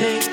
take